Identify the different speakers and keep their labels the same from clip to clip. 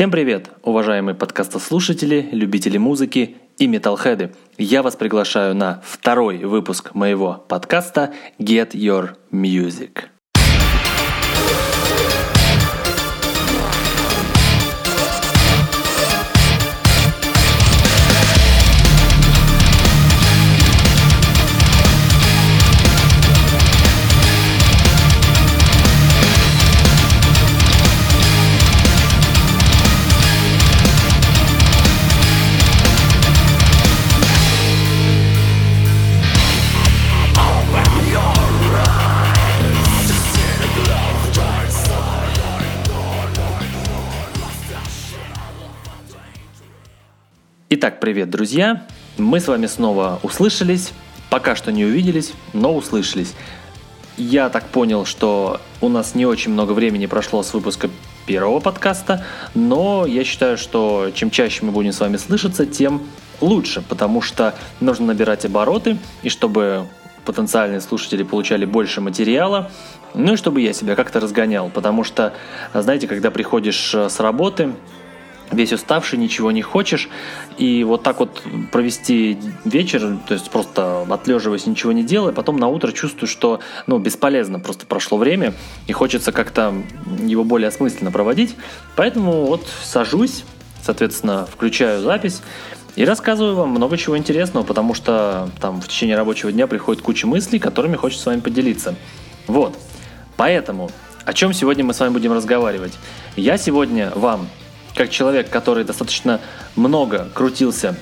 Speaker 1: Всем привет, уважаемые подкастослушатели, любители музыки и металлхеды. Я вас приглашаю на второй выпуск моего подкаста Get Your Music. Итак, привет, друзья! Мы с вами снова услышались, пока что не увиделись, но услышались. Я так понял, что у нас не очень много времени прошло с выпуска первого подкаста, но я считаю, что чем чаще мы будем с вами слышаться, тем лучше, потому что нужно набирать обороты, и чтобы потенциальные слушатели получали больше материала, ну и чтобы я себя как-то разгонял, потому что, знаете, когда приходишь с работы, весь уставший, ничего не хочешь, и вот так вот провести вечер, то есть просто отлеживаясь, ничего не делая, потом на утро чувствую, что ну, бесполезно, просто прошло время, и хочется как-то его более осмысленно проводить, поэтому вот сажусь, соответственно, включаю запись, и рассказываю вам много чего интересного, потому что там в течение рабочего дня приходит куча мыслей, которыми хочется с вами поделиться. Вот. Поэтому, о чем сегодня мы с вами будем разговаривать? Я сегодня вам как человек, который достаточно много крутился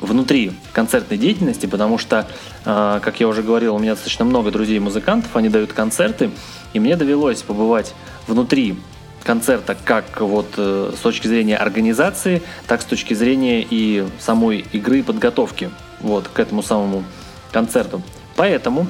Speaker 1: внутри концертной деятельности, потому что, э, как я уже говорил, у меня достаточно много друзей-музыкантов, они дают концерты, и мне довелось побывать внутри концерта как вот э, с точки зрения организации, так с точки зрения и самой игры и подготовки вот к этому самому концерту. Поэтому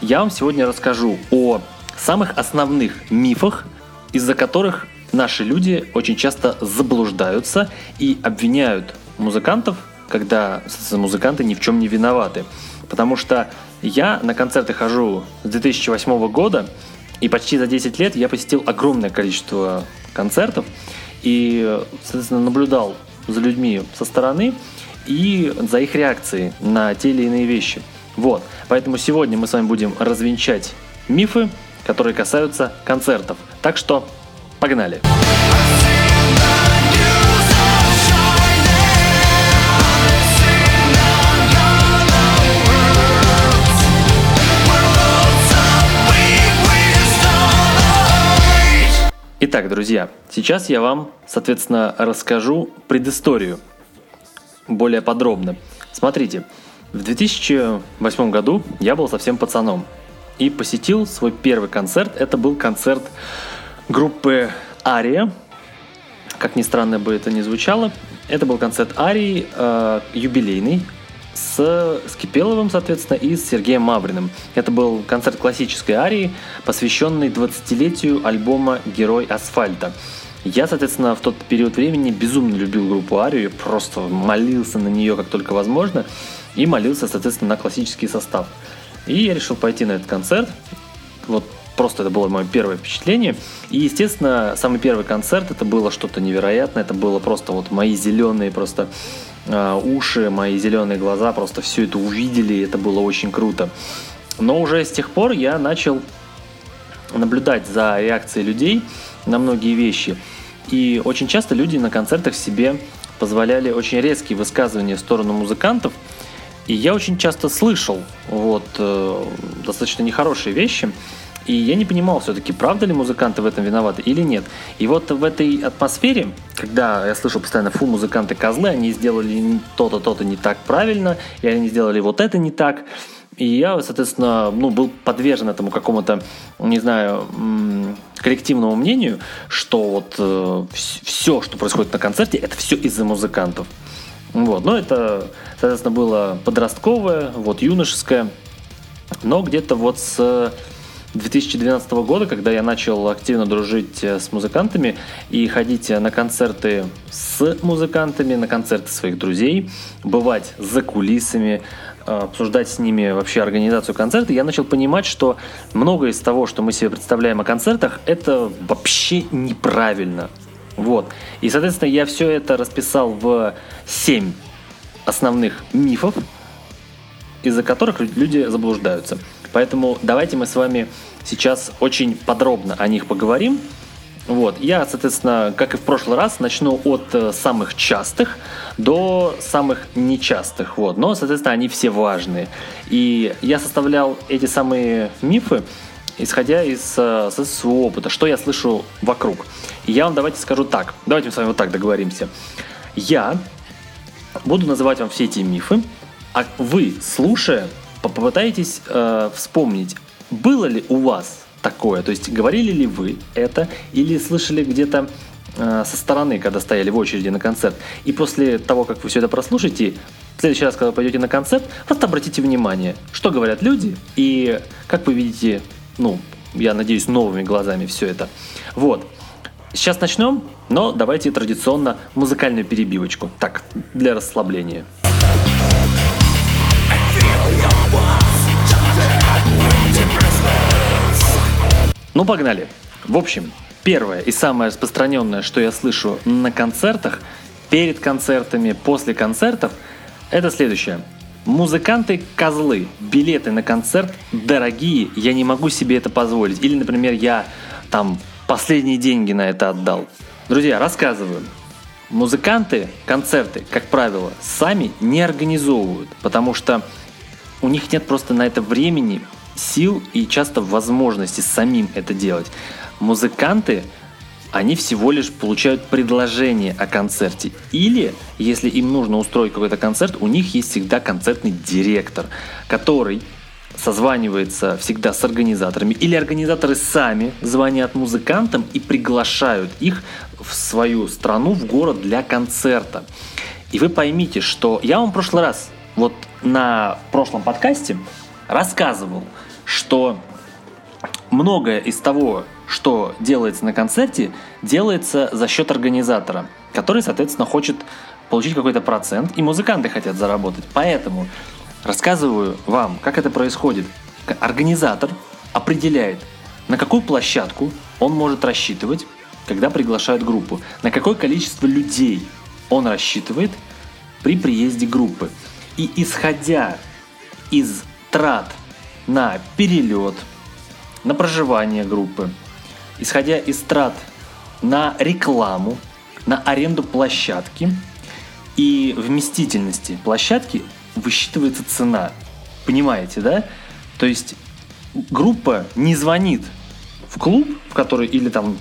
Speaker 1: я вам сегодня расскажу о самых основных мифах, из-за которых наши люди очень часто заблуждаются и обвиняют музыкантов, когда музыканты ни в чем не виноваты. Потому что я на концерты хожу с 2008 года, и почти за 10 лет я посетил огромное количество концертов и, соответственно, наблюдал за людьми со стороны и за их реакцией на те или иные вещи. Вот. Поэтому сегодня мы с вами будем развенчать мифы, которые касаются концертов. Так что Погнали! Итак, друзья, сейчас я вам, соответственно, расскажу предысторию более подробно. Смотрите, в 2008 году я был совсем пацаном и посетил свой первый концерт. Это был концерт группы Ария. Как ни странно бы это ни звучало, это был концерт Арии, э, юбилейный, с Скипеловым, соответственно, и с Сергеем Мавриным. Это был концерт классической арии, посвященный 20-летию альбома «Герой асфальта». Я, соответственно, в тот период времени безумно любил группу Арию, просто молился на нее как только возможно, и молился, соответственно, на классический состав. И я решил пойти на этот концерт. Вот просто это было мое первое впечатление. И, естественно, самый первый концерт это было что-то невероятное. Это было просто вот мои зеленые просто э, уши, мои зеленые глаза просто все это увидели. И это было очень круто. Но уже с тех пор я начал наблюдать за реакцией людей на многие вещи. И очень часто люди на концертах себе позволяли очень резкие высказывания в сторону музыкантов. И я очень часто слышал вот, э, достаточно нехорошие вещи. И я не понимал все-таки, правда ли музыканты в этом виноваты или нет. И вот в этой атмосфере, когда я слышу постоянно, фу, музыканты козлы, они сделали то-то, то-то не так правильно, и они сделали вот это не так, и я, соответственно, ну, был подвержен этому какому-то, не знаю, коллективному мнению, что вот э, все, что происходит на концерте, это все из-за музыкантов. Вот. Но это, соответственно, было подростковое, вот юношеское. Но где-то вот с 2012 года, когда я начал активно дружить э, с музыкантами и ходить на концерты с музыкантами, на концерты своих друзей, бывать за кулисами, э, обсуждать с ними вообще организацию концерта, я начал понимать, что многое из того, что мы себе представляем о концертах, это вообще неправильно. Вот. И, соответственно, я все это расписал в 7 основных мифов, из-за которых люди заблуждаются. Поэтому давайте мы с вами сейчас очень подробно о них поговорим. Вот. Я, соответственно, как и в прошлый раз, начну от э, самых частых до самых нечастых. Вот. Но, соответственно, они все важные. И я составлял эти самые мифы, исходя из э, своего опыта, что я слышу вокруг. И я вам давайте скажу так. Давайте мы с вами вот так договоримся. Я буду называть вам все эти мифы, а вы, слушая, попытаетесь э, вспомнить, было ли у вас такое, то есть говорили ли вы это или слышали где-то э, со стороны, когда стояли в очереди на концерт. И после того, как вы все это прослушаете, в следующий раз, когда пойдете на концерт, просто обратите внимание, что говорят люди и как вы видите, ну, я надеюсь, новыми глазами все это. Вот. Сейчас начнем, но давайте традиционно музыкальную перебивочку. Так, для расслабления. Ну, погнали. В общем, первое и самое распространенное, что я слышу на концертах, перед концертами, после концертов, это следующее. Музыканты козлы, билеты на концерт дорогие, я не могу себе это позволить. Или, например, я там последние деньги на это отдал. Друзья, рассказываю. Музыканты концерты, как правило, сами не организовывают, потому что у них нет просто на это времени, сил и часто возможности самим это делать. Музыканты, они всего лишь получают предложение о концерте. Или, если им нужно устроить какой-то концерт, у них есть всегда концертный директор, который созванивается всегда с организаторами, или организаторы сами звонят музыкантам и приглашают их в свою страну, в город для концерта. И вы поймите, что я вам в прошлый раз, вот на прошлом подкасте, рассказывал, что многое из того, что делается на концерте, делается за счет организатора, который, соответственно, хочет получить какой-то процент, и музыканты хотят заработать. Поэтому рассказываю вам, как это происходит. Организатор определяет, на какую площадку он может рассчитывать, когда приглашают группу, на какое количество людей он рассчитывает при приезде группы. И исходя из трат на перелет, на проживание группы, исходя из трат на рекламу, на аренду площадки и вместительности площадки высчитывается цена. Понимаете, да? То есть группа не звонит в клуб, в который или там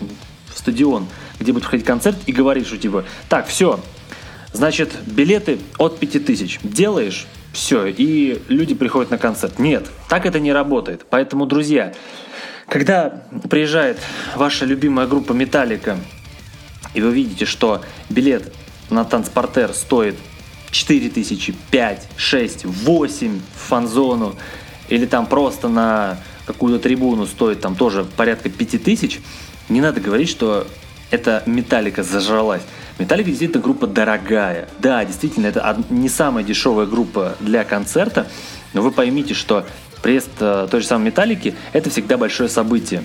Speaker 1: в стадион, где будет проходить концерт, и говорит, что типа, так, все, значит, билеты от 5000. Делаешь, все, и люди приходят на концерт. Нет, так это не работает. Поэтому, друзья, когда приезжает ваша любимая группа Металлика, и вы видите, что билет на танцпортер стоит 4 тысячи, 5, 6, 8 в фан-зону, или там просто на какую-то трибуну стоит там тоже порядка 5 тысяч, не надо говорить, что эта металлика зажралась. Металлика действительно группа дорогая. Да, действительно, это не самая дешевая группа для концерта, но вы поймите, что приезд э, той же самой Металлики – это всегда большое событие.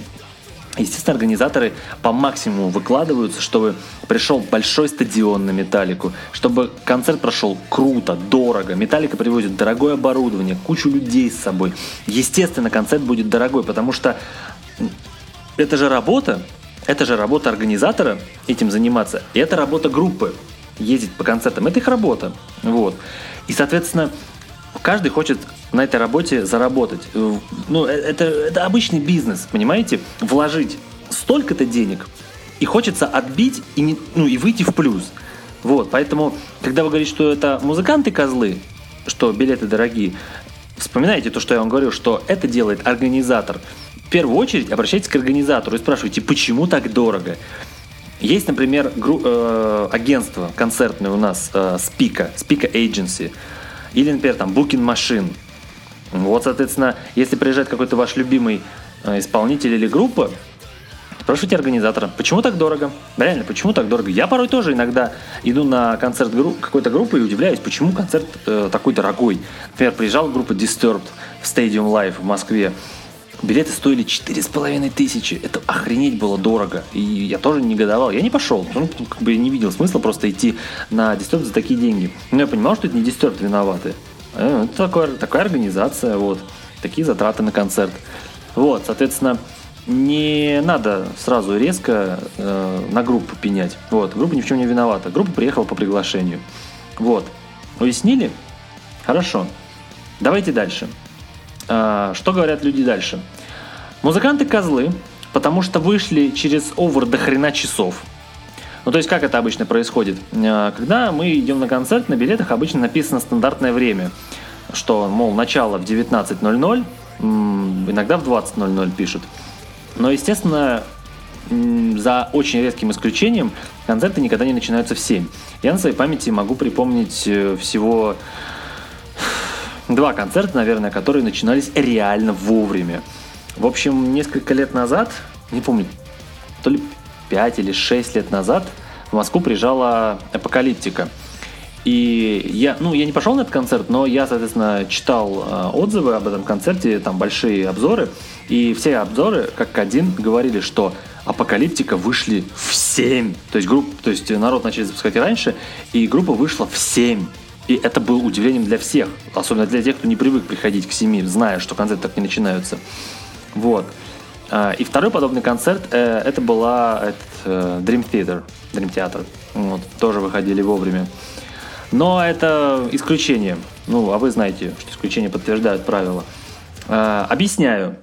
Speaker 1: Естественно, организаторы по максимуму выкладываются, чтобы пришел большой стадион на Металлику, чтобы концерт прошел круто, дорого. Металлика привозит дорогое оборудование, кучу людей с собой. Естественно, концерт будет дорогой, потому что это же работа, это же работа организатора этим заниматься, и это работа группы ездить по концертам. Это их работа. Вот. И, соответственно, каждый хочет на этой работе заработать. Ну, э, это, это обычный бизнес, понимаете? Вложить столько-то денег, и хочется отбить и, не, ну, и выйти в плюс. Вот, поэтому, когда вы говорите, что это музыканты козлы, что билеты дорогие, вспоминайте то, что я вам говорю, что это делает организатор первую очередь обращайтесь к организатору и спрашивайте, почему так дорого. Есть, например, гру- э, агентство концертное у нас, э, Spika Agency, или, например, там Booking Machine. Вот, соответственно, если приезжает какой-то ваш любимый э, исполнитель или группа, Спрашивайте организатора, почему так дорого? Реально, почему так дорого? Я порой тоже иногда иду на концерт групп, какой-то группы и удивляюсь, почему концерт э, такой дорогой. Например, приезжала группа Disturbed в Stadium Live в Москве Билеты стоили четыре с половиной тысячи. Это охренеть было дорого. И я тоже негодовал. Я не пошел. Ну, как бы я не видел смысла просто идти на дистерб за такие деньги. Но я понимал, что это не дистерб виноваты. Э, это такое, такая организация, вот. Такие затраты на концерт. Вот, соответственно, не надо сразу резко э, на группу пенять. Вот, группа ни в чем не виновата. Группа приехала по приглашению. Вот. Уяснили? Хорошо. Давайте дальше. А, что говорят люди дальше? Музыканты козлы, потому что вышли через овер до хрена часов. Ну, то есть, как это обычно происходит? А, когда мы идем на концерт, на билетах обычно написано стандартное время, что, мол, начало в 19.00, иногда в 20.00 пишут. Но, естественно, за очень редким исключением, концерты никогда не начинаются в 7. Я на своей памяти могу припомнить э, всего два концерта, наверное, которые начинались реально вовремя. В общем, несколько лет назад, не помню, то ли 5 или 6 лет назад в Москву приезжала Апокалиптика. И я, ну, я не пошел на этот концерт, но я, соответственно, читал э, отзывы об этом концерте, там большие обзоры, и все обзоры, как один, говорили, что Апокалиптика вышли в 7. То есть, групп, то есть народ начали запускать раньше, и группа вышла в 7. И это было удивлением для всех, особенно для тех, кто не привык приходить к семи, зная, что концерты так не начинаются. Вот. А, и второй подобный концерт, э, это была этот, э, Dream Theater, Dream Theater. Вот, тоже выходили вовремя. Но это исключение. Ну, а вы знаете, что исключения подтверждают правила. А, объясняю,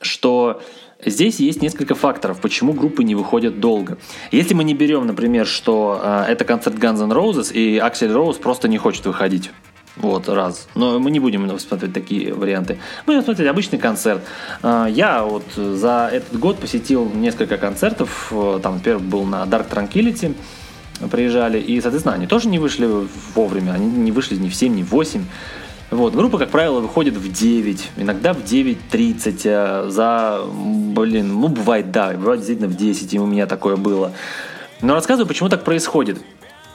Speaker 1: что Здесь есть несколько факторов, почему группы не выходят долго. Если мы не берем, например, что э, это концерт Guns N' Roses и Аксель Роуз просто не хочет выходить. Вот, раз. Но мы не будем смотреть такие варианты. Будем смотреть обычный концерт. А, я вот за этот год посетил несколько концертов. Там первый был на Dark Tranquility. Приезжали. И, соответственно, они тоже не вышли вовремя. Они не вышли ни в 7, ни в 8. Вот, группа, как правило, выходит в 9, иногда в 9.30 э, за, блин, ну бывает, да, бывает действительно в 10, и у меня такое было. Но рассказываю, почему так происходит.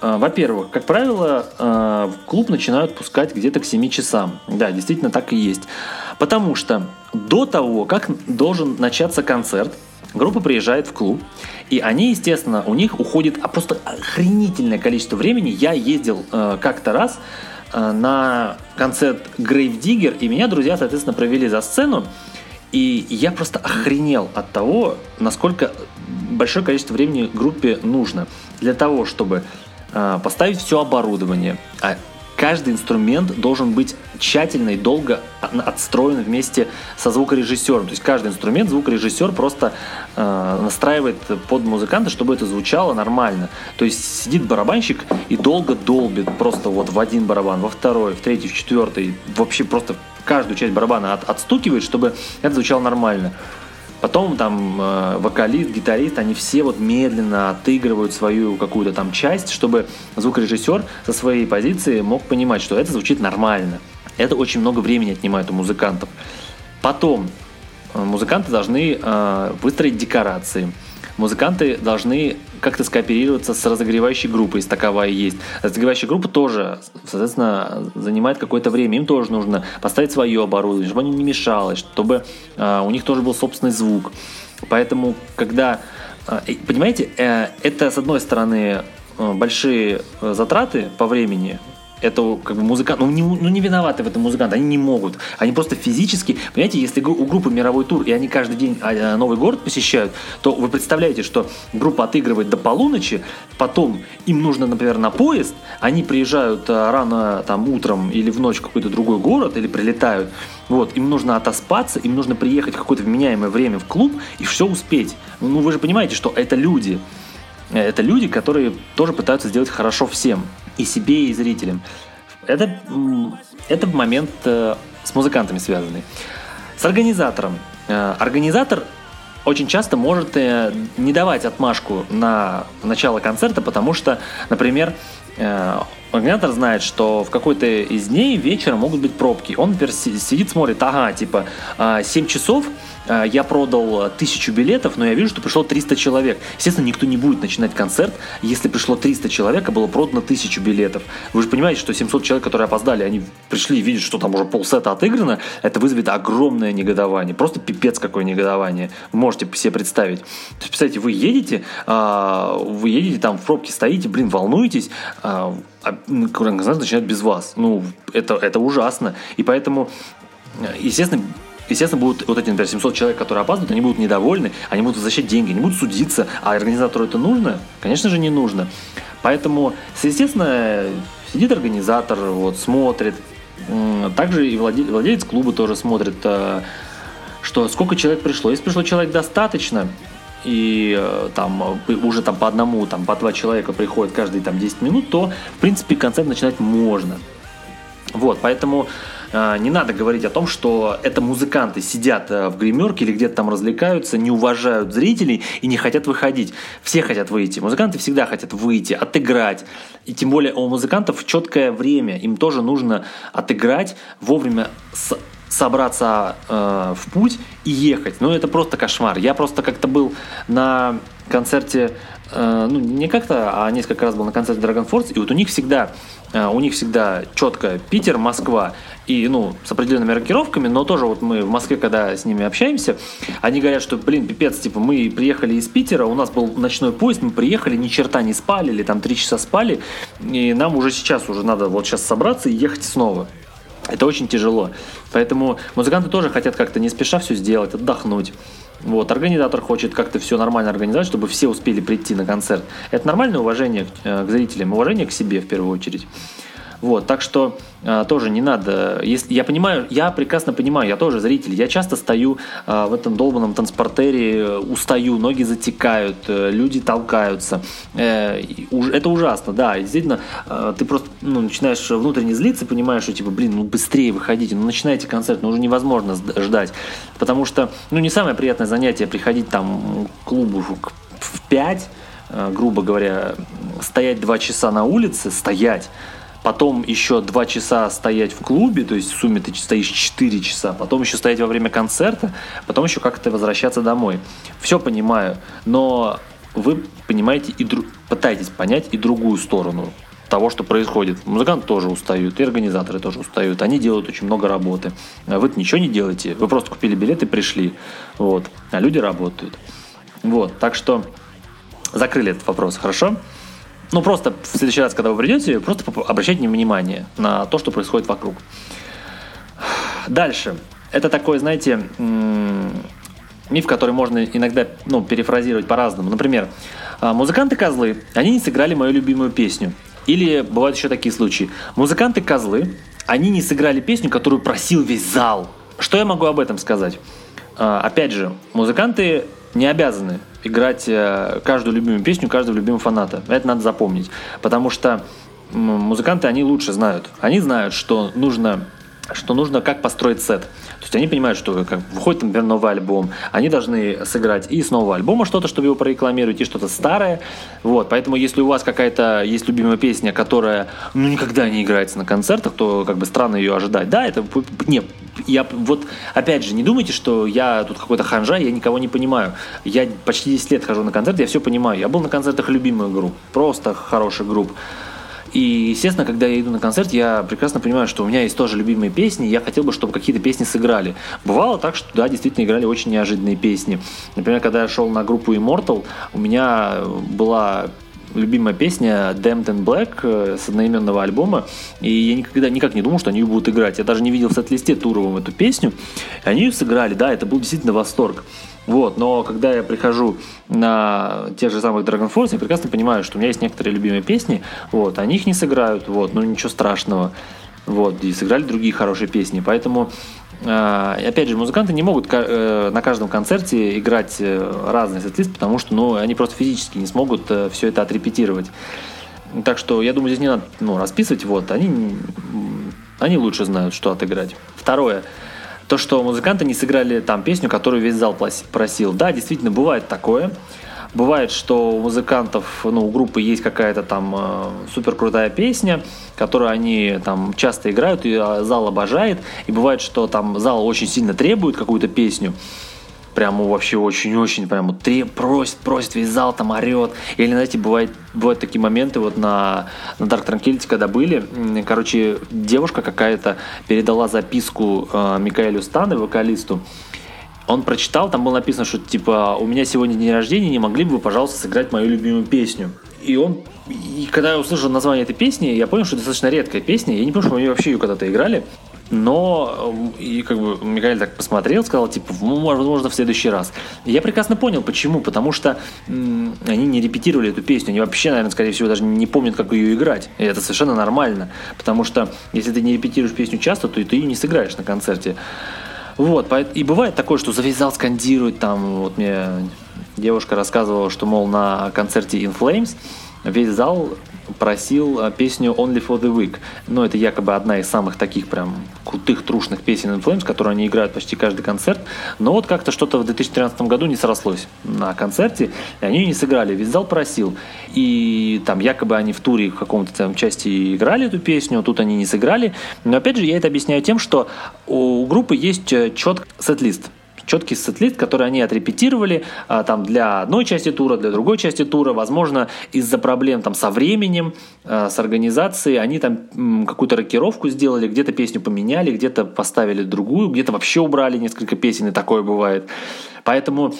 Speaker 1: Э, во-первых, как правило, э, в клуб начинают пускать где-то к 7 часам. Да, действительно так и есть. Потому что до того, как должен начаться концерт, группа приезжает в клуб, и они, естественно, у них уходит а просто охренительное количество времени. Я ездил как-то раз Э, на концерт Grave Digger, и меня друзья, соответственно, провели за сцену. И я просто охренел от того, насколько большое количество времени группе нужно для того, чтобы э, поставить все оборудование. А каждый инструмент должен быть тщательно и долго отстроен вместе со звукорежиссером. То есть каждый инструмент звукорежиссер просто э, настраивает под музыканта, чтобы это звучало нормально. То есть сидит барабанщик и долго долбит просто вот в один барабан, во второй, в третий, в четвертый. Вообще просто каждую часть барабана от, отстукивает, чтобы это звучало нормально. Потом там э, вокалист, гитарист, они все вот медленно отыгрывают свою какую-то там часть, чтобы звукорежиссер со своей позиции мог понимать, что это звучит нормально. Это очень много времени отнимает у музыкантов. Потом э, музыканты должны э, выстроить декорации музыканты должны как-то скооперироваться с разогревающей группой, если таковая есть. Разогревающая группа тоже, соответственно, занимает какое-то время. Им тоже нужно поставить свое оборудование, чтобы они не мешалось, чтобы э, у них тоже был собственный звук. Поэтому, когда... Э, понимаете, э, это, с одной стороны, э, большие затраты по времени, это как бы музыкант, ну не, ну не виноваты в этом музыканты, они не могут. Они просто физически, понимаете, если у группы мировой тур, и они каждый день а, а, новый город посещают, то вы представляете, что группа отыгрывает до полуночи, потом им нужно, например, на поезд, они приезжают а, рано там утром или в ночь в какой-то другой город, или прилетают, вот, им нужно отоспаться, им нужно приехать в какое-то вменяемое время в клуб и все успеть. Ну вы же понимаете, что это люди. Это люди, которые тоже пытаются сделать хорошо всем и себе, и зрителям. Это, это момент э, с музыкантами связанный. С организатором. Э, организатор очень часто может э, не давать отмашку на начало концерта, потому что, например, Организатор знает, что в какой-то из дней вечером могут быть пробки. Он, например, сидит, смотрит, ага, типа, 7 а, часов, а, я продал тысячу билетов, но я вижу, что пришло 300 человек. Естественно, никто не будет начинать концерт, если пришло 300 человек, а было продано тысячу билетов. Вы же понимаете, что 700 человек, которые опоздали, они пришли и видят, что там уже полсета отыграно, это вызовет огромное негодование. Просто пипец какое негодование. Можете себе представить. То есть, представьте, вы едете, а, вы едете там в пробке стоите, блин, волнуетесь, а организация начинает без вас. Ну, это, это ужасно. И поэтому, естественно, естественно, будут вот эти, например, 700 человек, которые опаздывают, они будут недовольны, они будут возвращать деньги, они будут судиться, а организатору это нужно? Конечно же, не нужно. Поэтому, естественно, сидит организатор, вот, смотрит. Также и владелец клуба тоже смотрит, э, что сколько человек пришло. Если пришло человек достаточно, и э, там э, уже там по одному, там по два человека приходят каждые там 10 минут, то в принципе концерт начинать можно. Вот, поэтому э, не надо говорить о том, что это музыканты сидят э, в гримерке или где-то там развлекаются, не уважают зрителей и не хотят выходить. Все хотят выйти. Музыканты всегда хотят выйти, отыграть. И тем более у музыкантов четкое время. Им тоже нужно отыграть вовремя с собраться э, в путь и ехать. Ну, это просто кошмар. Я просто как-то был на концерте, э, ну, не как-то, а несколько раз был на концерте Dragon Force, и вот у них всегда, э, у них всегда четко Питер, Москва, и, ну, с определенными рокировками, но тоже вот мы в Москве, когда с ними общаемся, они говорят, что, блин, пипец, типа, мы приехали из Питера, у нас был ночной поезд, мы приехали, ни черта не спали, или там три часа спали, и нам уже сейчас уже надо вот сейчас собраться и ехать снова. Это очень тяжело. Поэтому музыканты тоже хотят как-то не спеша все сделать, отдохнуть. Вот, организатор хочет как-то все нормально организовать, чтобы все успели прийти на концерт. Это нормальное уважение к, э, к зрителям, уважение к себе в первую очередь. Вот, так что а, тоже не надо. Если, я понимаю, я прекрасно понимаю, я тоже зритель. Я часто стою а, в этом долбанном транспортере, устаю, ноги затекают, э, люди толкаются. Э, это ужасно, да. действительно, э, ты просто ну, начинаешь внутренне злиться, понимаешь, что типа, блин, ну быстрее выходите, ну начинайте концерт, ну уже невозможно ждать. Потому что, ну не самое приятное занятие приходить там к клубу в 5, грубо говоря, стоять два часа на улице, стоять, потом еще два часа стоять в клубе, то есть в сумме ты стоишь 4 часа, потом еще стоять во время концерта, потом еще как-то возвращаться домой. Все понимаю, но вы понимаете и дру... пытаетесь понять и другую сторону того, что происходит. Музыканты тоже устают, и организаторы тоже устают. Они делают очень много работы. А вы ничего не делаете. Вы просто купили билет и пришли. Вот. А люди работают. Вот. Так что закрыли этот вопрос, хорошо? Ну, просто в следующий раз, когда вы придете, просто обращайте внимание на то, что происходит вокруг. Дальше. Это такой, знаете, миф, который можно иногда ну, перефразировать по-разному. Например, а, музыканты-козлы, они не сыграли мою любимую песню. Или бывают еще такие случаи. Музыканты-козлы, они не сыграли песню, которую просил весь зал. Что я могу об этом сказать? А, опять же, музыканты не обязаны играть э, каждую любимую песню каждого любимого фаната. Это надо запомнить. Потому что музыканты, они лучше знают. Они знают, что нужно что нужно как построить сет. То есть они понимают, что как выходит, например, новый альбом, они должны сыграть и с нового альбома что-то, чтобы его прорекламировать, и что-то старое. Вот, поэтому если у вас какая-то есть любимая песня, которая ну никогда не играется на концертах, то как бы странно ее ожидать. Да, это не, я вот опять же не думайте, что я тут какой-то ханжа, я никого не понимаю. Я почти 10 лет хожу на концерты, я все понимаю. Я был на концертах любимых групп, просто хороших групп. И, естественно, когда я иду на концерт, я прекрасно понимаю, что у меня есть тоже любимые песни, и я хотел бы, чтобы какие-то песни сыграли. Бывало так, что, да, действительно играли очень неожиданные песни. Например, когда я шел на группу Immortal, у меня была любимая песня Damned in Black э, с одноименного альбома, и я никогда никак не думал, что они ее будут играть. Я даже не видел в сет-листе туровым эту песню, и они ее сыграли, да, это был действительно восторг. Вот, но когда я прихожу на тех же самых Dragon Force, я прекрасно понимаю, что у меня есть некоторые любимые песни, вот, они их не сыграют, вот, ну ничего страшного. Вот, и сыграли другие хорошие песни. Поэтому, опять же, музыканты не могут э, на каждом концерте играть э, разный сет потому что ну, они просто физически не смогут э, все это отрепетировать. Так что я думаю, здесь не надо ну, расписывать. Вот, они, они лучше знают, что отыграть. Второе то, что музыканты не сыграли там песню, которую весь зал просил. Да, действительно, бывает такое. Бывает, что у музыкантов, ну, у группы есть какая-то там э, супер крутая песня, которую они там часто играют, и а, зал обожает. И бывает, что там зал очень сильно требует какую-то песню, прямо вообще очень-очень прямо треб, просит, просит, весь зал там орет. Или, знаете, бывает, бывают такие моменты вот на, на Dark Tranquility, когда были, короче, девушка какая-то передала записку э, Микаэлю Станы, вокалисту, он прочитал, там было написано, что типа у меня сегодня день рождения, не могли бы вы, пожалуйста, сыграть мою любимую песню. И он, и когда я услышал название этой песни, я понял, что это достаточно редкая песня. Я не помню, что они вообще ее когда-то играли. Но и как бы Михаил так посмотрел, сказал, типа, ну, возможно, в следующий раз. И я прекрасно понял, почему. Потому что м- они не репетировали эту песню. Они вообще, наверное, скорее всего, даже не помнят, как ее играть. И это совершенно нормально. Потому что если ты не репетируешь песню часто, то и ты ее не сыграешь на концерте. Вот, и бывает такое, что за весь зал скандирует, там, вот мне девушка рассказывала, что, мол, на концерте In Flames весь зал просил а, песню Only for the Week. Но это якобы одна из самых таких прям крутых, трушных песен In Flames, которую они играют почти каждый концерт. Но вот как-то что-то в 2013 году не срослось на концерте, и они не сыграли. Весь зал просил. И там якобы они в туре в каком-то там части играли эту песню, тут они не сыграли. Но опять же, я это объясняю тем, что у группы есть э, четкий сет-лист четкий сет-лист, который они отрепетировали а, там для одной части тура, для другой части тура. Возможно, из-за проблем там со временем, а, с организацией, они там какую-то рокировку сделали, где-то песню поменяли, где-то поставили другую, где-то вообще убрали несколько песен, и такое бывает. Поэтому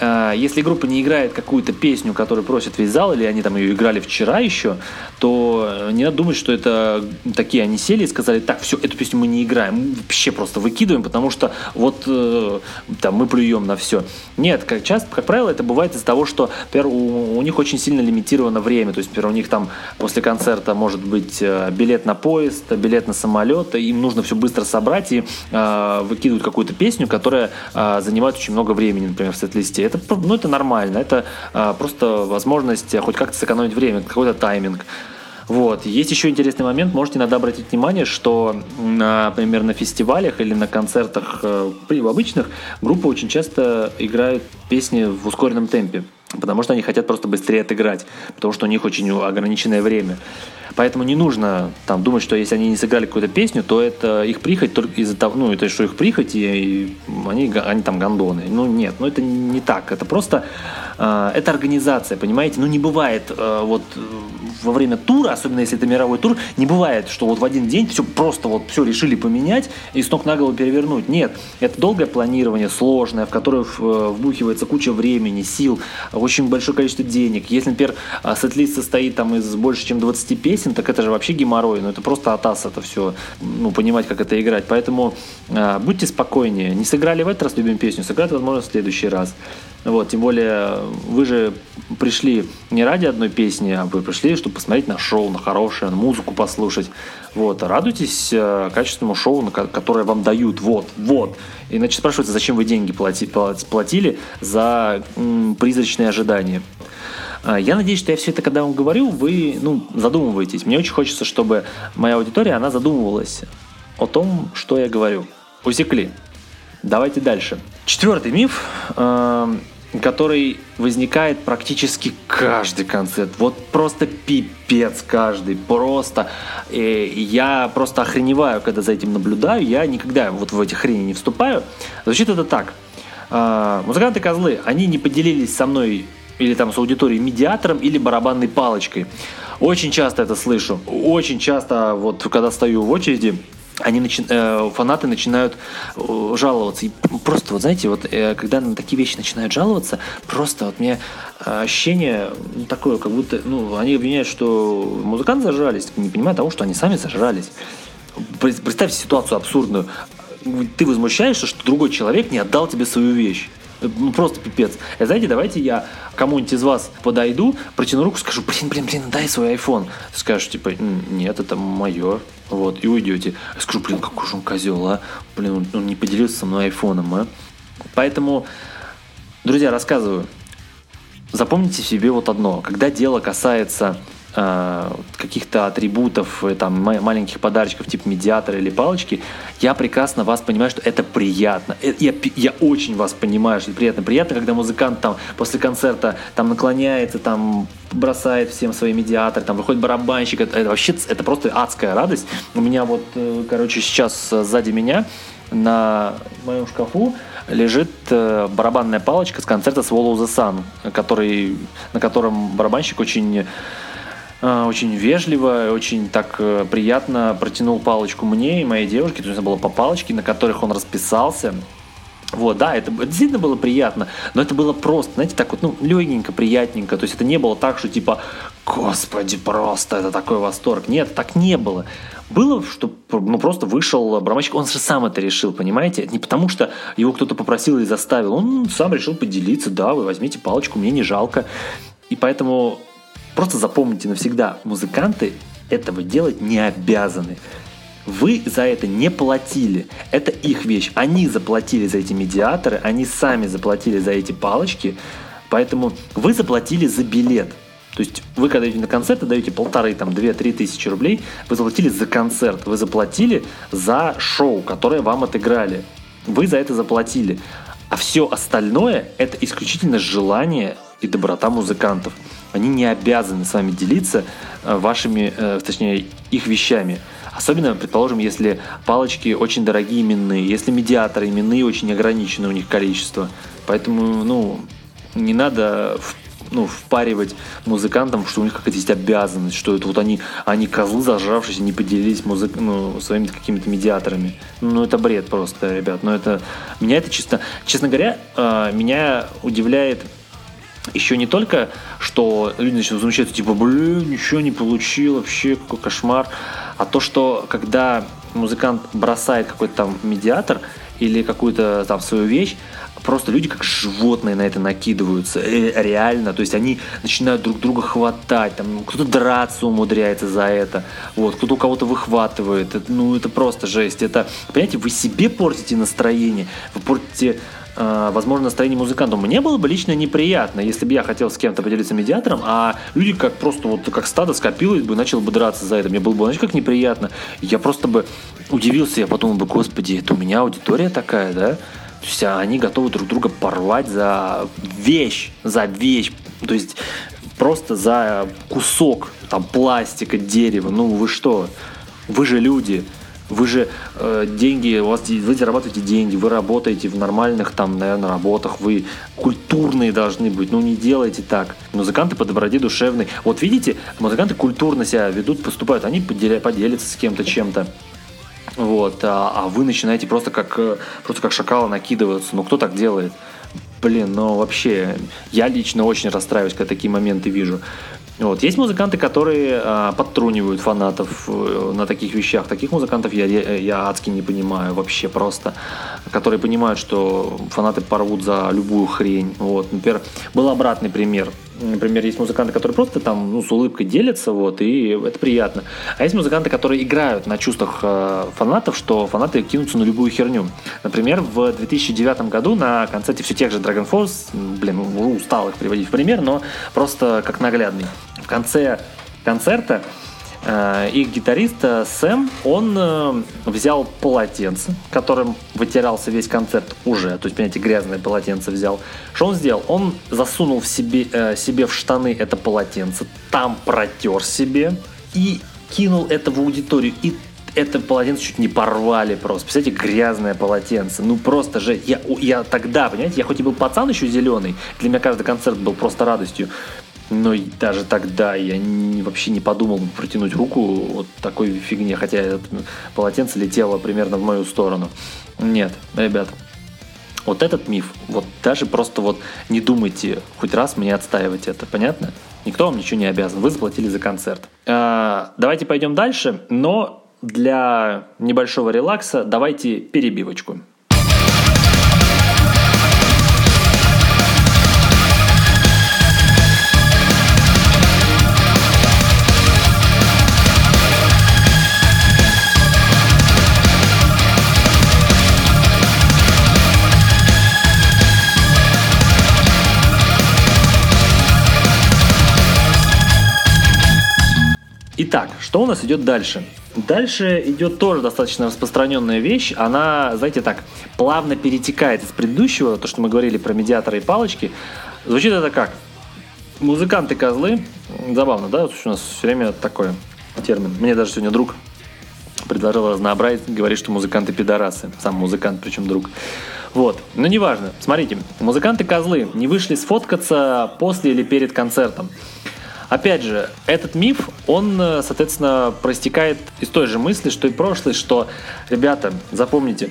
Speaker 1: если группа не играет какую-то песню, которую просит весь зал, или они там ее играли вчера еще, то не надо думать, что это такие они сели и сказали, так, все, эту песню мы не играем, вообще просто выкидываем, потому что вот э, там мы плюем на все. Нет, как часто, как правило, это бывает из-за того, что, например, у, у них очень сильно лимитировано время, то есть, например, у них там после концерта может быть э, билет на поезд, билет на самолет, им нужно все быстро собрать и э, выкидывают какую-то песню, которая э, занимает очень много времени, например, в сет-листе. Это, ну, это нормально, это э, просто возможность хоть как-то сэкономить время, какой-то тайминг. Вот. Есть еще интересный момент, можете иногда обратить внимание, что, например, на фестивалях или на концертах э, в обычных группы очень часто играют песни в ускоренном темпе, потому что они хотят просто быстрее отыграть, потому что у них очень ограниченное время. Поэтому не нужно там думать, что если они не сыграли какую-то песню, то это их прихоть только из-за того, ну, это что их прихоть, и, они, они там гондоны. Ну, нет, ну это не так. Это просто, э, это организация, понимаете? Ну, не бывает э, вот во время тура, особенно если это мировой тур, не бывает, что вот в один день все просто вот все решили поменять и с ног на голову перевернуть. Нет, это долгое планирование, сложное, в которое э, вбухивается куча времени, сил, очень большое количество денег. Если, например, а, сет-лист состоит там из больше, чем 20 песен, так это же вообще геморрой, ну это просто атас это все, ну понимать, как это играть. Поэтому э, будьте спокойнее. Не сыграли в этот раз любимую песню, сыграть, возможно, в следующий раз. Вот, тем более, вы же пришли не ради одной песни, а вы пришли, чтобы посмотреть на шоу, на хорошее, на музыку послушать. Вот, радуйтесь э, качественному шоу, которое вам дают. Вот, вот. Иначе спрашивается, зачем вы деньги плати, платили за м, призрачные ожидания. А, я надеюсь, что я все это, когда вам говорю, вы ну, задумываетесь. Мне очень хочется, чтобы моя аудитория, она задумывалась о том, что я говорю. Усекли. Давайте дальше. Четвертый миф, э, который возникает практически каждый концерт. Вот просто пипец каждый. Просто. И я просто охреневаю, когда за этим наблюдаю. Я никогда вот в эти хрени не вступаю. Звучит это так. Э, музыканты козлы, они не поделились со мной или там с аудиторией медиатором или барабанной палочкой. Очень часто это слышу. Очень часто, вот когда стою в очереди, они начи... э, фанаты начинают э, жаловаться. И просто, вот знаете, вот э, когда на такие вещи начинают жаловаться, просто вот мне ощущение такое, как будто, ну, они обвиняют, что музыканты зажрались, не понимая того, что они сами зажрались. Представьте ситуацию абсурдную. Ты возмущаешься, что другой человек не отдал тебе свою вещь. Ну, просто пипец. И знаете, давайте я кому-нибудь из вас подойду, протяну руку, скажу, блин, блин, блин, дай свой iPhone. Скажешь, типа, нет, это мое. Вот, и уйдете. Я скажу, блин, какой же он козел, а? Блин, он не поделился со мной айфоном, а? Поэтому, друзья, рассказываю. Запомните себе вот одно. Когда дело касается э, каких-то атрибутов, э, там, маленьких подарочков типа медиатора или палочки, я прекрасно вас понимаю, что это приятно. Э, я, я очень вас понимаю, что это приятно. Приятно, когда музыкант там после концерта там наклоняется, там бросает всем свои медиаторы, там выходит барабанщик, это, это вообще это просто адская радость. У меня вот, короче, сейчас сзади меня на моем шкафу лежит э, барабанная палочка с концерта Swallow the Sun, который, на котором барабанщик очень э, очень вежливо, очень так э, приятно протянул палочку мне и моей девушке, то есть это было по палочке, на которых он расписался. Вот, да, это, это действительно было приятно, но это было просто, знаете, так вот, ну, легенько, приятненько. То есть это не было так, что типа, господи, просто это такой восторг. Нет, так не было. Было, что ну, просто вышел барабанщик, он же сам это решил, понимаете? Не потому что его кто-то попросил или заставил, он сам решил поделиться, да, вы возьмите палочку, мне не жалко. И поэтому просто запомните навсегда, музыканты этого делать не обязаны. Вы за это не платили. Это их вещь. Они заплатили за эти медиаторы, они сами заплатили за эти палочки. Поэтому вы заплатили за билет. То есть вы, когда идете на концерт и даете полторы, там, две-три тысячи рублей, вы заплатили за концерт, вы заплатили за шоу, которое вам отыграли. Вы за это заплатили. А все остальное – это исключительно желание и доброта музыкантов. Они не обязаны с вами делиться э, вашими, э, точнее, их вещами. Особенно, предположим, если палочки очень дорогие именные, если медиаторы именные очень ограничены у них количество. Поэтому, ну, не надо ну, впаривать музыкантам, что у них какая-то есть обязанность, что это вот они, они козлы зажравшись, не поделились музык, ну, своими какими-то медиаторами. Ну, это бред просто, ребят. Но это, меня это честно, честно говоря, э, меня удивляет еще не только, что люди начнут замечаться, типа, блин, ничего не получил, вообще какой кошмар, а то, что когда музыкант бросает какой-то там медиатор или какую-то там свою вещь, просто люди как животные на это накидываются, э, реально, то есть они начинают друг друга хватать, там кто-то драться умудряется за это, вот, кто-то у кого-то выхватывает, это, ну это просто жесть, это, понимаете, вы себе портите настроение, вы портите возможно, настроение музыканта. Мне было бы лично неприятно, если бы я хотел с кем-то поделиться медиатором, а люди как просто вот как стадо скопилось бы, начал бы драться за это. Мне было бы, знаешь, как неприятно. Я просто бы удивился, я подумал бы, господи, это у меня аудитория такая, да? То есть они готовы друг друга порвать за вещь, за вещь. То есть просто за кусок там пластика, дерева. Ну вы что? Вы же люди. Вы же э, деньги, у вас вы зарабатываете деньги, вы работаете в нормальных там, наверное, работах, вы культурные должны быть, ну не делайте так. Музыканты по доброте душевной. Вот видите, музыканты культурно себя ведут, поступают, они поделятся с кем-то чем-то. Вот, а, а вы начинаете просто как, э, просто как шакалы накидываться. Ну, кто так делает? Блин, ну вообще, я лично очень расстраиваюсь, когда такие моменты вижу. Вот. Есть музыканты, которые а, подтрунивают фанатов э, на таких вещах. Таких музыкантов я, я, я адски не понимаю вообще просто. Которые понимают, что фанаты порвут за любую хрень. Вот. Например, был обратный пример. Например, есть музыканты, которые просто там ну, с улыбкой делятся, вот, и это приятно. А есть музыканты, которые играют на чувствах э, фанатов, что фанаты кинутся на любую херню. Например, в 2009 году на концерте все тех же Dragon Force, блин, устал их приводить в пример, но просто как наглядный. В конце концерта их гитарист э, Сэм, он э, взял полотенце, которым вытирался весь концерт уже, то есть, понимаете, грязное полотенце взял. Что он сделал? Он засунул в себе, себе в штаны это полотенце, там протер себе и кинул это в аудиторию. И это полотенце чуть не порвали просто. Представляете, грязное полотенце. Ну просто же, я, я тогда, понимаете, я хоть и был пацан еще зеленый, для меня каждый концерт был просто радостью. Но даже тогда я не, вообще не подумал протянуть руку вот такой фигне, хотя это полотенце летело примерно в мою сторону. Нет, ребят, вот этот миф, вот даже просто вот не думайте хоть раз мне отстаивать это, понятно? Никто вам ничего не обязан, вы заплатили за концерт. А, давайте пойдем дальше, но для небольшого релакса давайте перебивочку. Итак, что у нас идет дальше? Дальше идет тоже достаточно распространенная вещь. Она, знаете, так, плавно перетекает из предыдущего, то, что мы говорили про медиаторы и палочки. Звучит это как? Музыканты козлы. Забавно, да? У нас все время такой термин. Мне даже сегодня друг предложил разнообразить, говорит, что музыканты пидорасы. Сам музыкант, причем друг. Вот. Но неважно. Смотрите, музыканты козлы не вышли сфоткаться после или перед концертом. Опять же, этот миф, он, соответственно, проистекает из той же мысли, что и прошлое, что, ребята, запомните,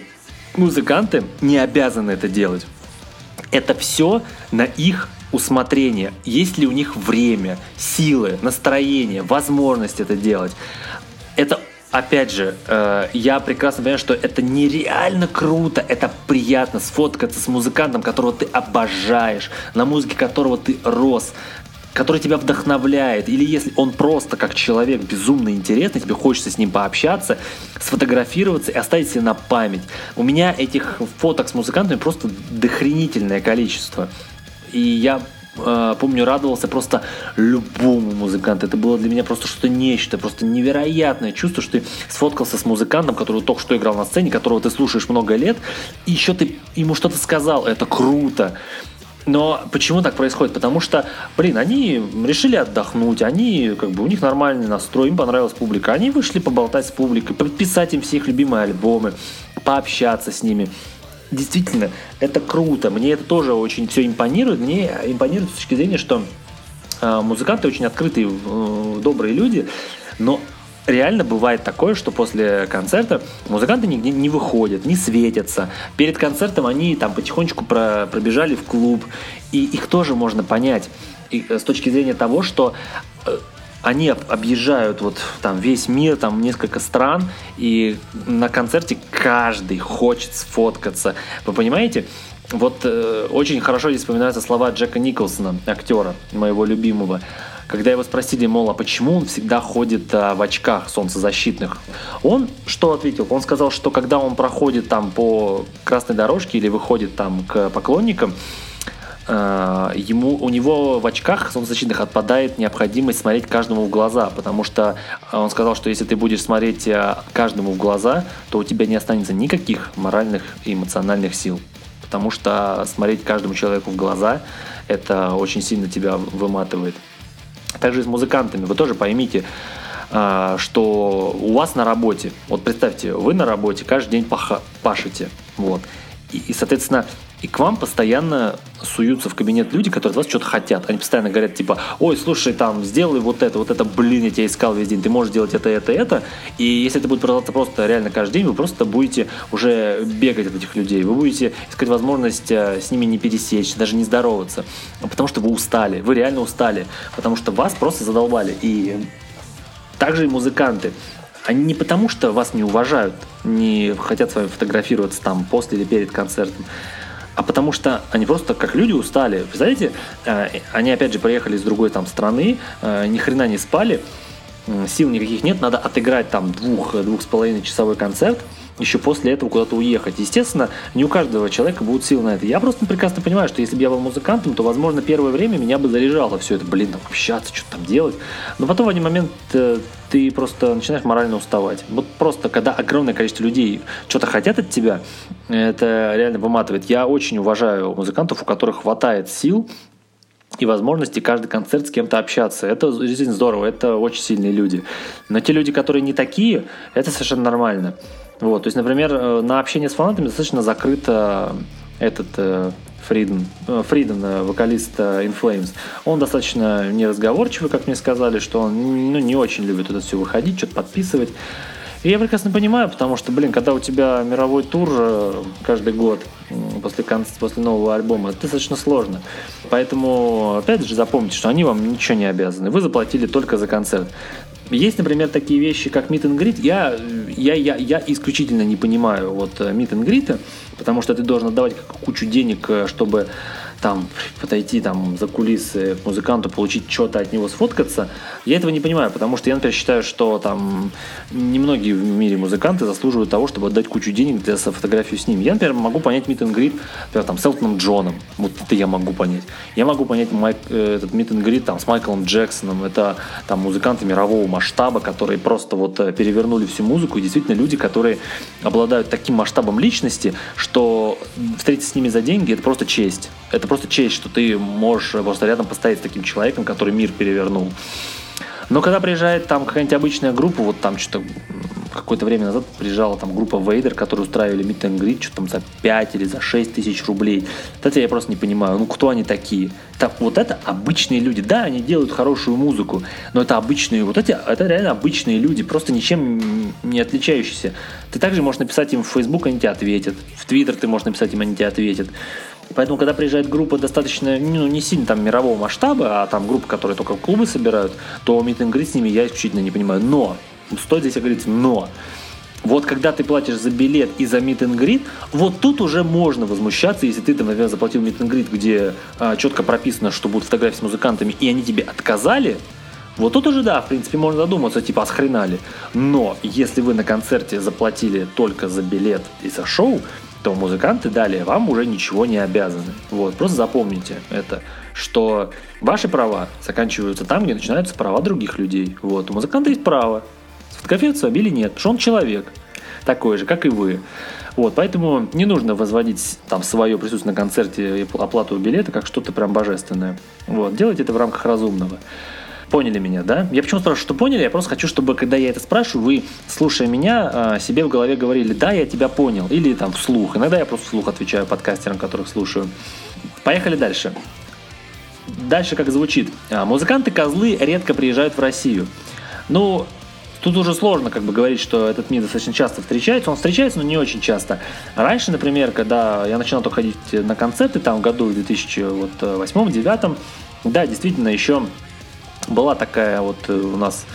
Speaker 1: музыканты не обязаны это делать. Это все на их усмотрение. Есть ли у них время, силы, настроение, возможность это делать. Это опять же, э, я прекрасно понимаю, что это нереально круто, это приятно сфоткаться с музыкантом, которого ты обожаешь, на музыке которого ты рос, который тебя вдохновляет, или если он просто как человек безумно интересный, тебе хочется с ним пообщаться, сфотографироваться и оставить себе на память. У меня этих фоток с музыкантами просто дохренительное количество. И я э, помню, радовался просто любому музыканту. Это было для меня просто что-то нечто, просто невероятное чувство, что ты сфоткался с музыкантом, который только что играл на сцене, которого ты слушаешь много лет, и еще ты ему что-то сказал. Это круто. Но почему так происходит? Потому что, блин, они решили отдохнуть, они, как бы, у них нормальный настрой, им понравилась публика. Они вышли поболтать с публикой, подписать им все их любимые альбомы, пообщаться с ними. Действительно, это круто. Мне это тоже очень все импонирует. Мне импонирует с точки зрения, что э, музыканты очень открытые, э, добрые люди, но реально бывает такое, что после концерта музыканты нигде не выходят, не светятся. Перед концертом они там потихонечку про, пробежали в клуб, и их тоже можно понять. И, э, с точки зрения того, что э, они объезжают вот там весь мир, там несколько стран, и на концерте каждый хочет сфоткаться. Вы понимаете? Вот э, очень хорошо здесь вспоминаются слова Джека Николсона, актера моего любимого. Когда его спросили, мол, а почему он всегда ходит а, в очках солнцезащитных, он что ответил? Он сказал, что когда он проходит там по красной дорожке или выходит там к поклонникам, а, ему, у него в очках солнцезащитных отпадает необходимость смотреть каждому в глаза, потому что он сказал, что если ты будешь смотреть а, каждому в глаза, то у тебя не останется никаких моральных и эмоциональных сил, потому что смотреть каждому человеку в глаза это очень сильно тебя выматывает. Также и с музыкантами. Вы тоже поймите, а, что у вас на работе, вот представьте, вы на работе каждый день пашете, вот, и, соответственно, и к вам постоянно суются в кабинет люди, которые от вас что-то хотят. Они постоянно говорят, типа, ой, слушай, там, сделай вот это, вот это, блин, я тебя искал весь день, ты можешь делать это, это, это. И если это будет продолжаться просто реально каждый день, вы просто будете уже бегать от этих людей. Вы будете искать возможность э, с ними не пересечь, даже не здороваться. Потому что вы устали, вы реально устали. Потому что вас просто задолбали. И также и музыканты. Они не потому, что вас не уважают, не хотят с вами фотографироваться там после или перед концертом, а потому что они просто как люди устали. Представляете, э, они опять же приехали из другой там страны, э, ни хрена не спали, сил никаких нет, надо отыграть там двух, двух с половиной часовой концерт, еще после этого куда-то уехать. Естественно, не у каждого человека будут силы на это. Я просто прекрасно понимаю, что если бы я был музыкантом, то, возможно, первое время меня бы заряжало все это, блин, там общаться, что-то там делать. Но потом в один момент э, ты просто начинаешь морально уставать. Вот просто, когда огромное количество людей что-то хотят от тебя, это реально выматывает. Я очень уважаю музыкантов, у которых хватает сил и возможности каждый концерт с кем-то общаться. Это действительно здорово, это очень сильные люди. Но те люди, которые не такие, это совершенно нормально. Вот, то есть, например, э, на общение с фанатами достаточно закрыто этот э, Фриден, э, Фриден, вокалист In Flames. Он достаточно неразговорчивый, как мне сказали, что он ну, не очень любит это все выходить, что-то подписывать. И я прекрасно понимаю, потому что, блин, когда у тебя мировой тур каждый год после, после нового альбома, это достаточно сложно. Поэтому, опять же, запомните, что они вам ничего не обязаны. Вы заплатили только за концерт. Есть, например, такие вещи, как meet and greet. Я, я, я, я исключительно не понимаю вот э, meet and greet, потому что ты должен отдавать кучу денег, э, чтобы там подойти там за кулисы к музыканту, получить что-то от него, сфоткаться, я этого не понимаю, потому что я, например, считаю, что там немногие в мире музыканты заслуживают того, чтобы отдать кучу денег для фотографию с ним. Я, например, могу понять and Greet, например, там, с Элтоном Джоном, вот это я могу понять. Я могу понять Майк, э, этот and Greet там, с Майклом Джексоном, это там музыканты мирового масштаба, которые просто вот э, перевернули всю музыку, и действительно люди, которые обладают таким масштабом личности, что встретиться с ними за деньги – это просто честь. Это просто честь, что ты можешь просто рядом поставить с таким человеком, который мир перевернул. Но когда приезжает там какая-нибудь обычная группа, вот там что-то какое-то время назад приезжала там группа Вейдер, которые устраивали meet and greet, что там за 5 или за 6 тысяч рублей. Это я просто не понимаю, ну кто они такие? Так, вот это обычные люди. Да, они делают хорошую музыку, но это обычные, вот эти, это реально обычные люди, просто ничем не отличающиеся. Ты также можешь написать им в Facebook, они тебе ответят. В Twitter ты можешь написать им, они тебе ответят. Поэтому, когда приезжает группа достаточно, ну, не сильно там мирового масштаба, а там группа, которые только клубы собирают, то greet с ними я исключительно не понимаю. Но Стоит здесь говорить «но». Вот когда ты платишь за билет и за meet and greet, вот тут уже можно возмущаться, если ты, там, например, заплатил meet and greet, где а, четко прописано, что будут фотографии с музыкантами, и они тебе отказали, вот тут уже, да, в принципе, можно задуматься, типа, а схрена ли? Но если вы на концерте заплатили только за билет и за шоу, то музыканты далее вам уже ничего не обязаны. Вот, просто запомните это, что ваши права заканчиваются там, где начинаются права других людей. Вот, у музыканта есть право Сфотографироваться или нет, потому что он человек такой же, как и вы. Вот, поэтому не нужно возводить там свое присутствие на концерте и оплату билета как что-то прям божественное. Вот, делайте это в рамках разумного. Поняли меня, да? Я почему спрашиваю, что поняли? Я просто хочу, чтобы, когда я это спрашиваю, вы, слушая меня, а, себе в голове говорили, да, я тебя понял, или там вслух. Иногда я просто вслух отвечаю подкастерам, которых слушаю. Поехали дальше. Дальше как звучит. А, музыканты-козлы редко приезжают в Россию. Ну, Тут уже сложно как бы говорить, что этот мир достаточно часто встречается. Он встречается, но не очень часто. Раньше, например, когда я начинал только ходить на концерты, там в году 2008-2009, да, действительно, еще была такая вот э, у нас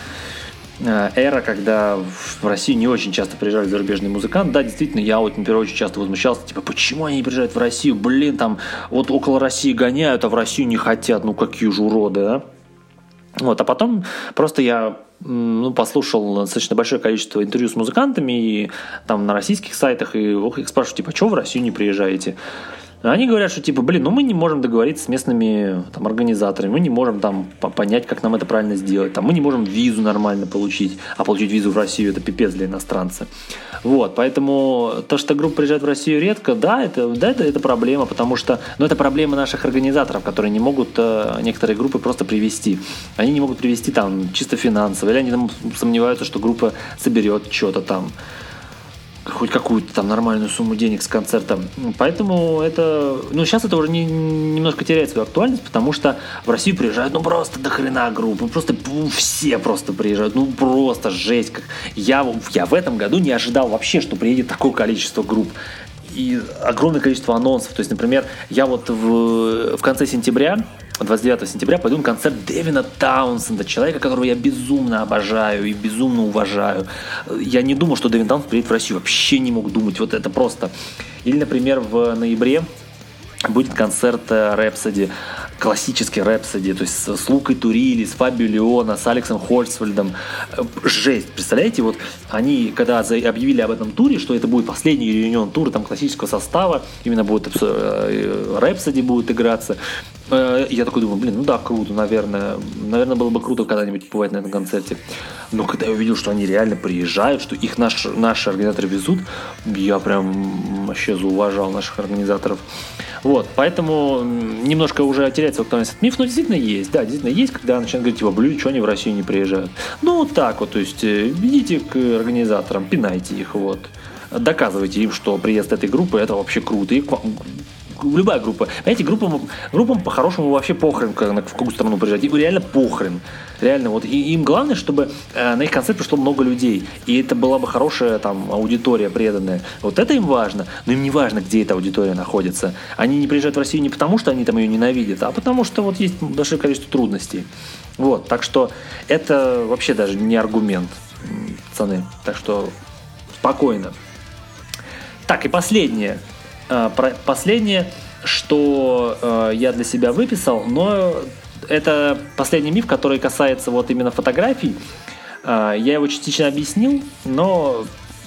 Speaker 1: э, эра, когда в Россию не очень часто приезжали зарубежные музыканты. Да, действительно, я вот, например, очень часто возмущался, типа, почему они не приезжают в Россию? Блин, там вот около России гоняют, а в Россию не хотят. Ну, какие же уроды, а? Вот, а потом просто я ну, послушал достаточно большое количество интервью с музыкантами и там на российских сайтах, и их спрашивают, типа, что в Россию не приезжаете? Они говорят, что типа, блин, ну мы не можем договориться с местными там, организаторами, мы не можем там понять, как нам это правильно сделать, там, мы не можем визу нормально получить, а получить визу в Россию это пипец для иностранца. Вот, поэтому то, что группа приезжает в Россию редко, да, это, да, это, это проблема, потому что, ну, это проблема наших организаторов, которые не могут э, некоторые группы просто привести. Они не могут привести там чисто финансово, или они там сомневаются, что группа соберет что-то там хоть какую-то там нормальную сумму денег с концертом. Поэтому это, ну, сейчас это уже не, немножко теряет свою актуальность, потому что в Россию приезжают, ну, просто до хрена группы, просто ну, все просто приезжают, ну, просто жесть. Как. Я, я в этом году не ожидал вообще, что приедет такое количество групп и огромное количество анонсов. То есть, например, я вот в, в конце сентября 29 сентября пойду на концерт Дэвина Таунсенда, человека, которого я безумно обожаю и безумно уважаю. Я не думал, что Дэвин Таунсенд приедет в Россию. Вообще не мог думать. Вот это просто. Или, например, в ноябре будет концерт Рэпсоди, классический Рэпсоди, то есть с Лукой Турили, с Фабио Леона, с Алексом Хольцвальдом. Жесть, представляете, вот они, когда объявили об этом туре, что это будет последний реюнион тура там классического состава, именно будет э, Рэпсоди будет играться, Э, я такой думаю, блин, ну да, круто, наверное. Наверное, было бы круто когда-нибудь побывать на этом концерте. Но когда я увидел, что они реально приезжают, что их наш, наши организаторы везут, я прям вообще зауважал наших организаторов. Вот, поэтому немножко уже теряется актуальность этот миф, но действительно есть. Да, действительно есть, когда начинают говорить, типа, блин, что они в Россию не приезжают. Ну, вот так вот, то есть, э, идите к организаторам, пинайте их, вот доказывайте им, что приезд этой группы это вообще круто. И любая группа. Понимаете, группам, группам по-хорошему вообще похрен, в какую страну приезжать. Им реально похрен. Реально, вот и им главное, чтобы э, на их концерт пришло много людей. И это была бы хорошая там аудитория преданная. Вот это им важно. Но им не важно, где эта аудитория находится. Они не приезжают в Россию не потому, что они там ее ненавидят, а потому что вот есть большое количество трудностей. Вот, так что это вообще даже не аргумент, пацаны. Так что спокойно. Так, и последнее. А, последнее. что э, я для себя выписал, но это последний миф, который касается вот именно фотографий. Э, я его частично объяснил, но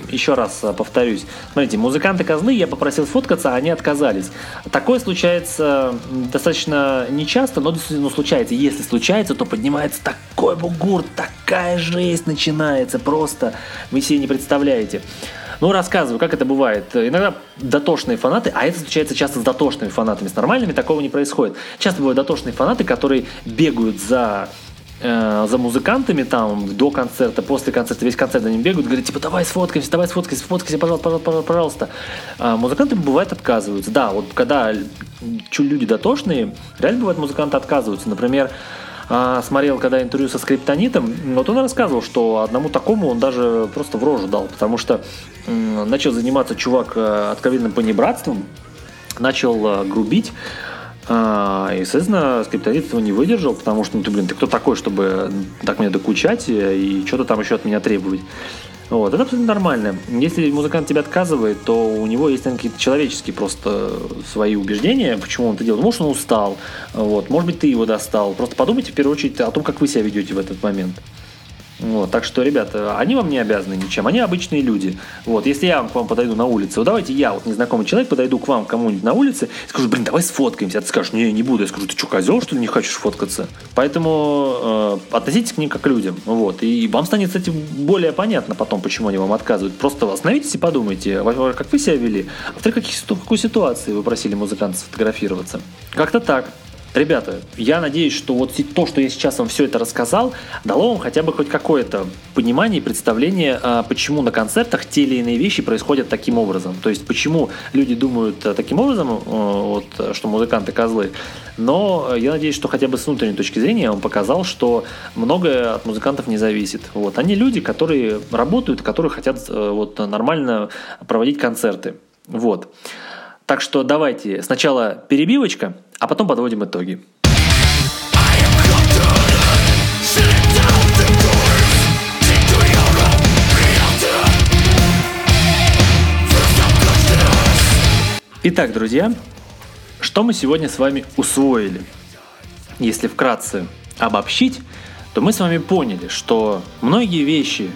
Speaker 1: еще раз э, повторюсь. Смотрите, музыканты-козлы, я попросил сфоткаться, а они отказались. Такое случается достаточно нечасто, но действительно случается. Если случается, то поднимается такой бугур, такая жесть начинается просто. Вы себе не представляете. Ну, рассказываю, как это бывает. Иногда дотошные фанаты, а это случается часто с дотошными фанатами, с нормальными такого не происходит. Часто бывают дотошные фанаты, которые бегают за э, за музыкантами там до концерта, после концерта, весь концерт за ним бегают, говорят, типа, давай сфоткаемся, давай сфоткаемся, сфоткайся, пожалуйста, пожалуйста, пожалуйста. А музыканты бывает отказываются. Да, вот когда люди дотошные, реально бывает музыканты отказываются. Например, смотрел, когда интервью со Скриптонитом, вот он рассказывал, что одному такому он даже просто в рожу дал, потому что начал заниматься чувак э, откровенным понебратством, начал э, грубить, а, и, соответственно, скриптонит этого не выдержал, потому что, ну ты, блин, ты кто такой, чтобы так мне докучать и что-то там еще от меня требовать? Вот, это абсолютно нормально. Если музыкант тебя отказывает, то у него есть наверное, какие-то человеческие просто свои убеждения, почему он это делает. Может, он устал, вот, может быть, ты его достал. Просто подумайте в первую очередь о том, как вы себя ведете в этот момент. Вот, так что, ребята, они вам не обязаны ничем, они обычные люди. Вот, если я к вам подойду на улице, вот давайте я, вот незнакомый человек, подойду к вам кому-нибудь на улице и скажу, блин, давай сфоткаемся. А ты скажешь, не, не буду. Я скажу, ты что, козел, что ли, не хочешь фоткаться? Поэтому э, относитесь к ним как к людям. Вот, и вам станет, кстати, более понятно потом, почему они вам отказывают. Просто остановитесь и подумайте, как вы себя вели, а во-вторых, в какой ситуации вы просили музыканта сфотографироваться. Как-то так. Ребята, я надеюсь, что вот то, что я сейчас вам все это рассказал, дало вам хотя бы хоть какое-то понимание и представление, а, почему на концертах те или иные вещи происходят таким образом. То есть, почему люди думают э, таким образом, э, вот, что музыканты козлы. Но я надеюсь, что хотя бы с внутренней точки зрения я вам показал, что многое от музыкантов не зависит. Вот. Они люди, которые работают, которые хотят э, вот, нормально проводить концерты. Вот. Так что давайте сначала перебивочка, а потом подводим итоги. Итак, друзья, что мы сегодня с вами усвоили? Если вкратце обобщить, то мы с вами поняли, что многие вещи,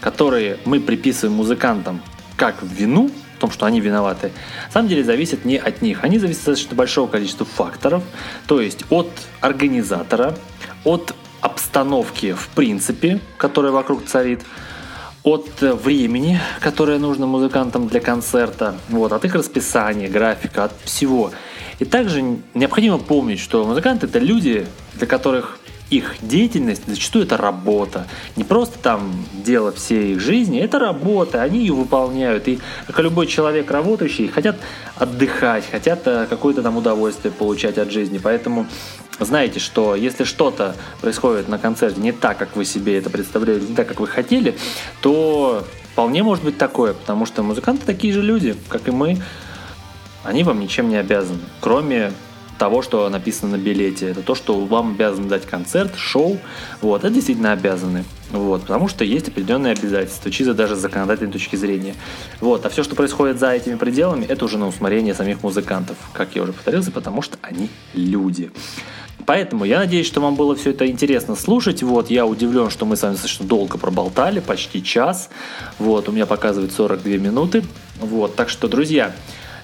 Speaker 1: которые мы приписываем музыкантам как вину, в том, что они виноваты, на самом деле зависят не от них. Они зависят от достаточно большого количества факторов, то есть от организатора, от обстановки в принципе, которая вокруг царит, от времени, которое нужно музыкантам для концерта, вот, от их расписания, графика, от всего. И также необходимо помнить, что музыканты это люди, для которых их деятельность зачастую это работа. Не просто там дело всей их жизни, это работа, они ее выполняют. И как любой человек работающий, хотят отдыхать, хотят э, какое-то там удовольствие получать от жизни. Поэтому знаете, что если что-то происходит на концерте не так, как вы себе это представляли, не так, как вы хотели, то вполне может быть такое, потому что музыканты такие же люди, как и мы. Они вам ничем не обязаны, кроме того, что написано на билете. Это то, что вам обязаны дать концерт, шоу. Вот, это действительно обязаны. Вот, потому что есть определенные обязательства, чисто даже с законодательной точки зрения. Вот, а все, что происходит за этими пределами, это уже на усмотрение самих музыкантов, как я уже повторился, потому что они люди. Поэтому я надеюсь, что вам было все это интересно слушать. Вот, я удивлен, что мы с вами достаточно долго проболтали, почти час. Вот, у меня показывает 42 минуты. Вот, так что, друзья,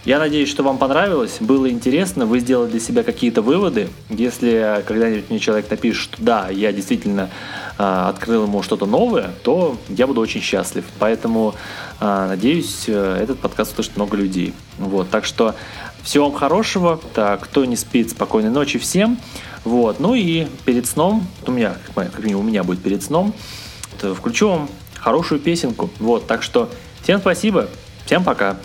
Speaker 1: я надеюсь, что вам понравилось, было интересно, вы сделали для себя какие-то выводы. Если когда-нибудь мне человек напишет, что да, я действительно э, открыл ему что-то новое, то я буду очень счастлив. Поэтому, э, надеюсь, э, этот подкаст услышит много людей. Вот, так что всего вам хорошего. Так, кто не спит, спокойной ночи всем. Вот, ну и перед сном, у меня, как минимум, у меня будет перед сном, включу вам хорошую песенку. Вот, так что всем спасибо, всем пока.